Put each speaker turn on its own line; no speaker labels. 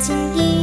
心底